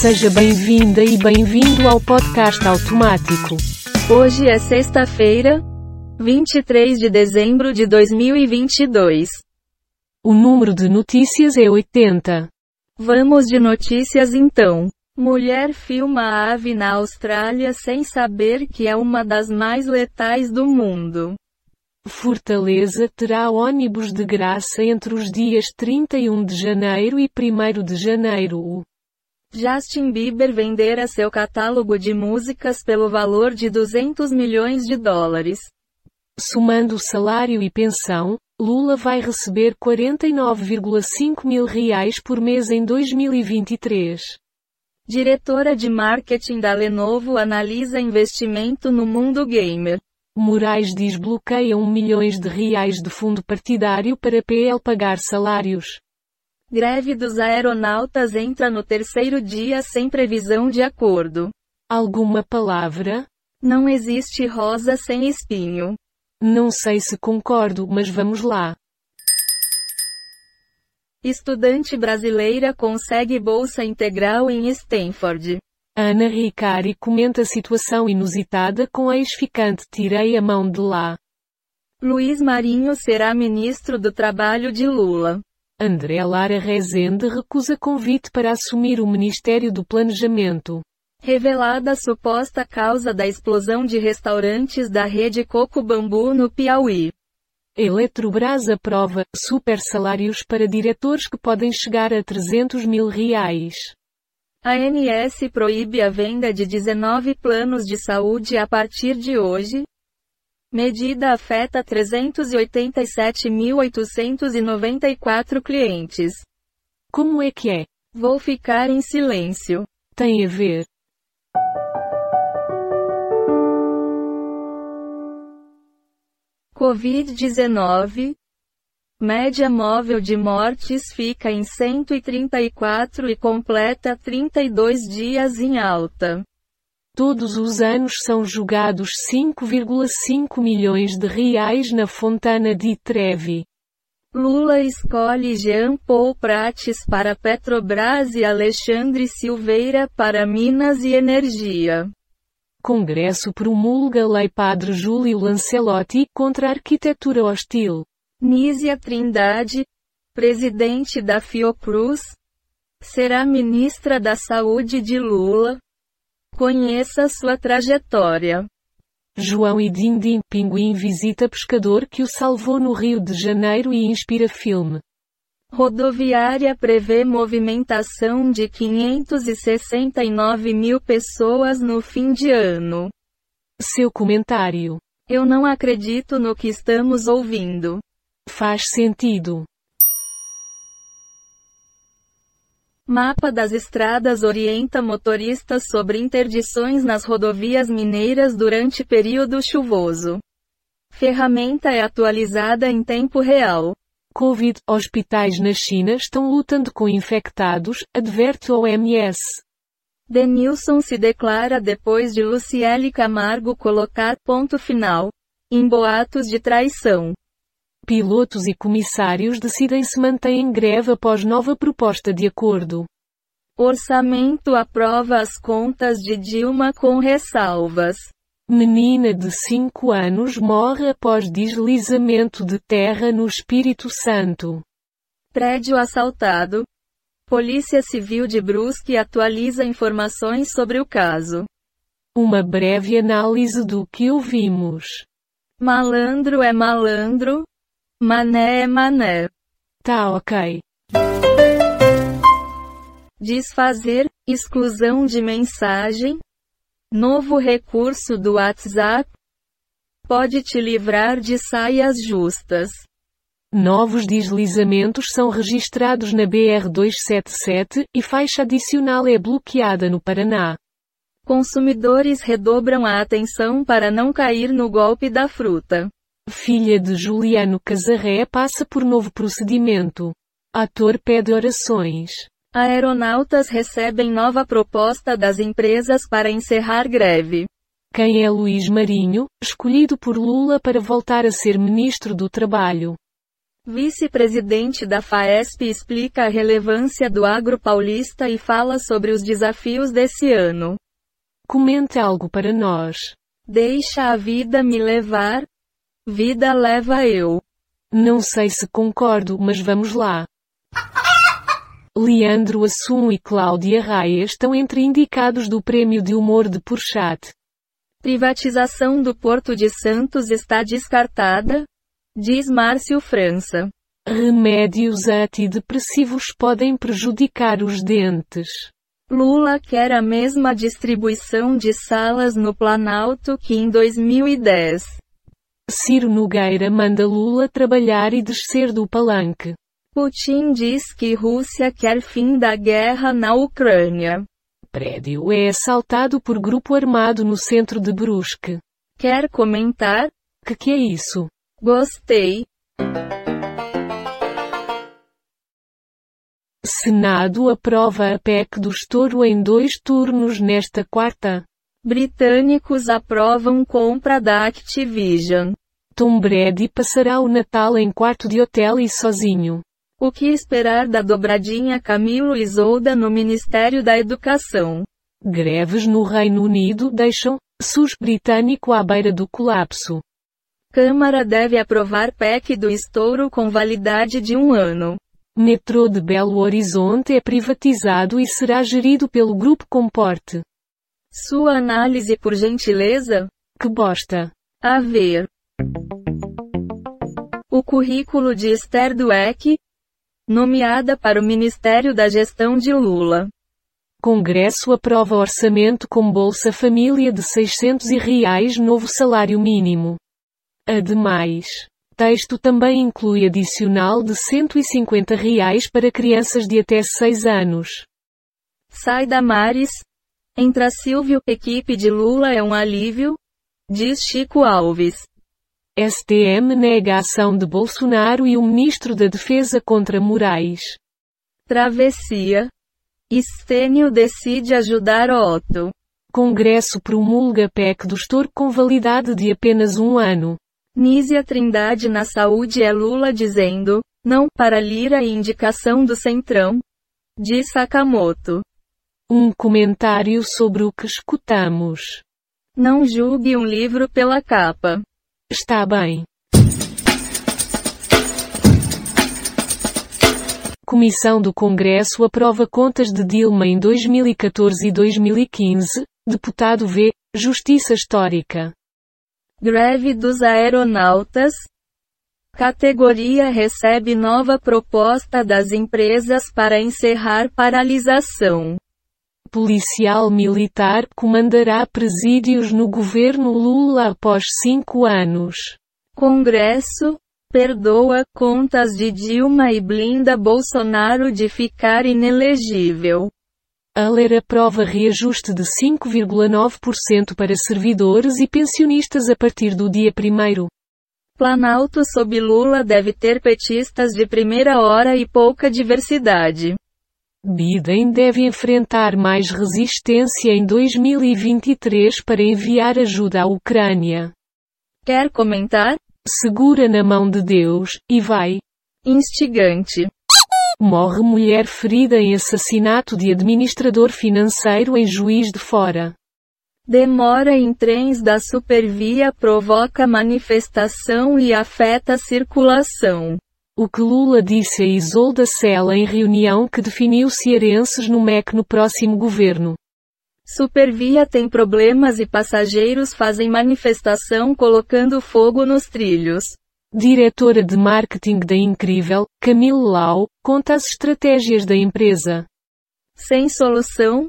Seja bem-vinda e bem-vindo ao podcast automático. Hoje é sexta-feira, 23 de dezembro de 2022. O número de notícias é 80. Vamos de notícias então. Mulher filma a ave na Austrália sem saber que é uma das mais letais do mundo. Fortaleza terá ônibus de graça entre os dias 31 de janeiro e 1 de janeiro. Justin Bieber vendera seu catálogo de músicas pelo valor de 200 milhões de dólares. Somando salário e pensão, Lula vai receber 49,5 mil reais por mês em 2023. Diretora de marketing da Lenovo analisa investimento no mundo gamer. Moraes desbloqueia 1 milhões de reais de fundo partidário para PL pagar salários. Greve dos aeronautas entra no terceiro dia sem previsão de acordo. Alguma palavra? Não existe rosa sem espinho. Não sei se concordo, mas vamos lá. Estudante brasileira consegue bolsa integral em Stanford. Ana Ricari comenta situação inusitada com ex-ficante Tirei a mão de lá. Luiz Marinho será ministro do Trabalho de Lula. André Lara Rezende recusa convite para assumir o Ministério do Planejamento. Revelada a suposta causa da explosão de restaurantes da rede Coco Bambu no Piauí. Eletrobras aprova super salários para diretores que podem chegar a 300 mil reais. A ANS proíbe a venda de 19 planos de saúde a partir de hoje. Medida afeta 387.894 clientes. Como é que é? Vou ficar em silêncio. Tem a ver. Covid-19. Média móvel de mortes fica em 134 e completa 32 dias em alta. Todos os anos são jogados 5,5 milhões de reais na Fontana di Trevi. Lula escolhe Jean Paul Prates para Petrobras e Alexandre Silveira para Minas e Energia. Congresso promulga Lei Padre Júlio Lancelotti contra a arquitetura hostil. Nízia Trindade, presidente da Fiocruz, será ministra da Saúde de Lula. Conheça sua trajetória. João e Dindim Pinguim visita pescador que o salvou no Rio de Janeiro e inspira filme. Rodoviária prevê movimentação de 569 mil pessoas no fim de ano. Seu comentário. Eu não acredito no que estamos ouvindo. Faz sentido. Mapa das estradas orienta motoristas sobre interdições nas rodovias mineiras durante período chuvoso. Ferramenta é atualizada em tempo real. Covid, hospitais na China estão lutando com infectados, adverte OMS. Denilson se declara depois de Luciele Camargo colocar ponto final em boatos de traição. Pilotos e comissários decidem se mantêm em greve após nova proposta de acordo. Orçamento aprova as contas de Dilma com ressalvas. Menina de 5 anos morre após deslizamento de terra no Espírito Santo. Prédio assaltado. Polícia Civil de Brusque atualiza informações sobre o caso. Uma breve análise do que ouvimos. Malandro é malandro. Mané é mané. Tá ok. Desfazer, exclusão de mensagem, Novo recurso do WhatsApp pode te livrar de saias justas. Novos deslizamentos são registrados na BR-277 e faixa adicional é bloqueada no Paraná. Consumidores redobram a atenção para não cair no golpe da fruta. Filha de Juliano Casarré passa por novo procedimento. Ator pede orações. Aeronautas recebem nova proposta das empresas para encerrar greve. Quem é Luiz Marinho, escolhido por Lula para voltar a ser ministro do Trabalho? Vice-presidente da FAESP explica a relevância do agro paulista e fala sobre os desafios desse ano. Comente algo para nós. Deixa a vida me levar. Vida leva eu. Não sei se concordo, mas vamos lá. Leandro Assum e Cláudia Raia estão entre indicados do Prêmio de Humor de Porchat. Privatização do Porto de Santos está descartada? Diz Márcio França. Remédios antidepressivos podem prejudicar os dentes. Lula quer a mesma distribuição de salas no Planalto que em 2010. Ciro Nogueira manda Lula trabalhar e descer do palanque. Putin diz que Rússia quer fim da guerra na Ucrânia. Prédio é assaltado por grupo armado no centro de Brusque. Quer comentar? Que que é isso? Gostei. Senado aprova a PEC do estouro em dois turnos nesta quarta. Britânicos aprovam compra da Activision. Tom Brady passará o Natal em quarto de hotel e sozinho. O que esperar da dobradinha Camilo Isolda no Ministério da Educação? Greves no Reino Unido deixam SUS britânico à beira do colapso. Câmara deve aprovar PEC do estouro com validade de um ano. Metrô de Belo Horizonte é privatizado e será gerido pelo Grupo Comporte. Sua análise por gentileza? Que bosta. A ver. O currículo de Esther Dweck, nomeada para o Ministério da Gestão de Lula. Congresso aprova orçamento com Bolsa Família de 600 reais novo salário mínimo. Ademais, texto também inclui adicional de 150 reais para crianças de até 6 anos. Sai da Mares. Entra Silvio, equipe de Lula é um alívio? Diz Chico Alves. STM nega a ação de Bolsonaro e o ministro da Defesa contra Moraes. Travessia. Estênio decide ajudar Otto. Congresso promulga PEC do estouro com validade de apenas um ano. Nízia Trindade na saúde é Lula dizendo, não, para Lira e indicação do Centrão. Diz Sakamoto. Um comentário sobre o que escutamos. Não julgue um livro pela capa. Está bem. Comissão do Congresso aprova contas de Dilma em 2014 e 2015. Deputado V. Justiça Histórica. Greve dos aeronautas. Categoria recebe nova proposta das empresas para encerrar paralisação. Policial militar comandará presídios no governo Lula após cinco anos. Congresso. Perdoa contas de Dilma e blinda Bolsonaro de ficar inelegível. Aller aprova reajuste de 5,9% para servidores e pensionistas a partir do dia 1 Planalto sob Lula deve ter petistas de primeira hora e pouca diversidade. Biden deve enfrentar mais resistência em 2023 para enviar ajuda à Ucrânia. Quer comentar? Segura na mão de Deus, e vai. Instigante. Morre mulher ferida em assassinato de administrador financeiro em Juiz de Fora. Demora em trens da Supervia provoca manifestação e afeta a circulação. O que Lula disse a Isolda Sela em reunião que definiu cearenses no MEC no próximo governo. Supervia tem problemas e passageiros fazem manifestação colocando fogo nos trilhos. Diretora de marketing da Incrível, Camille Lau, conta as estratégias da empresa. Sem solução?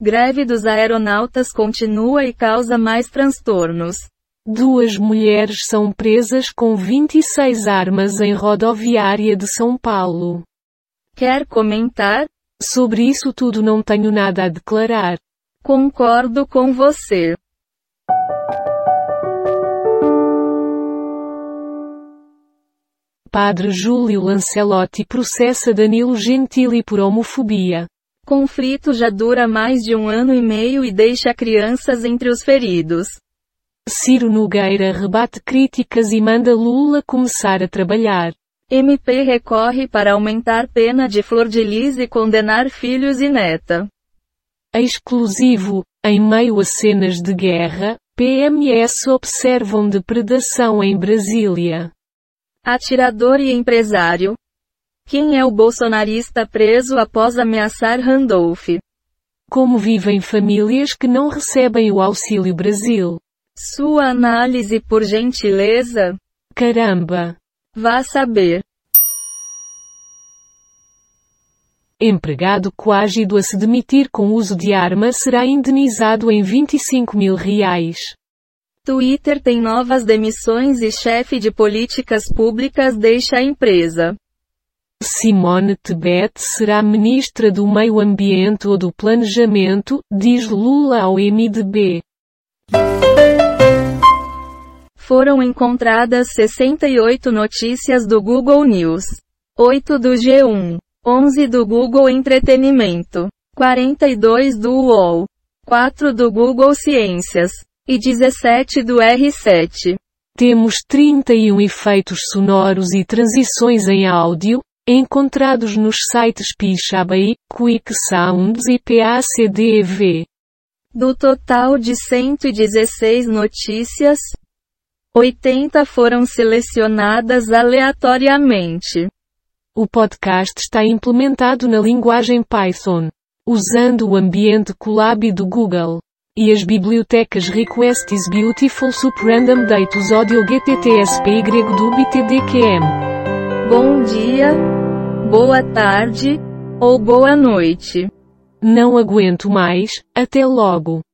Greve dos aeronautas continua e causa mais transtornos. Duas mulheres são presas com 26 armas em rodoviária de São Paulo. Quer comentar? Sobre isso tudo não tenho nada a declarar. Concordo com você. Padre Júlio Lancelotti processa Danilo Gentili por homofobia. Conflito já dura mais de um ano e meio e deixa crianças entre os feridos. Ciro Nogueira rebate críticas e manda Lula começar a trabalhar. MP recorre para aumentar pena de flor de lis e condenar filhos e neta. Exclusivo, em meio a cenas de guerra, PMS observam depredação em Brasília. Atirador e empresário. Quem é o bolsonarista preso após ameaçar Randolph? Como vivem famílias que não recebem o Auxílio Brasil? Sua análise por gentileza? Caramba! Vá saber. Empregado coagido a se demitir com uso de arma será indenizado em 25 mil reais. Twitter tem novas demissões e chefe de políticas públicas deixa a empresa. Simone Tebet será ministra do Meio Ambiente ou do Planejamento, diz Lula ao MDB. Foram encontradas 68 notícias do Google News, 8 do G1, 11 do Google Entretenimento, 42 do UOL, 4 do Google Ciências e 17 do R7. Temos 31 efeitos sonoros e transições em áudio, encontrados nos sites Pixabay, Quick Sounds e PACDEV. Do total de 116 notícias, 80 foram selecionadas aleatoriamente. O podcast está implementado na linguagem Python, usando o ambiente Colab do Google e as bibliotecas Request is Beautiful Sup Random Datus Audio GTTSPY do BTDQM. Bom dia, boa tarde ou boa noite. Não aguento mais, até logo.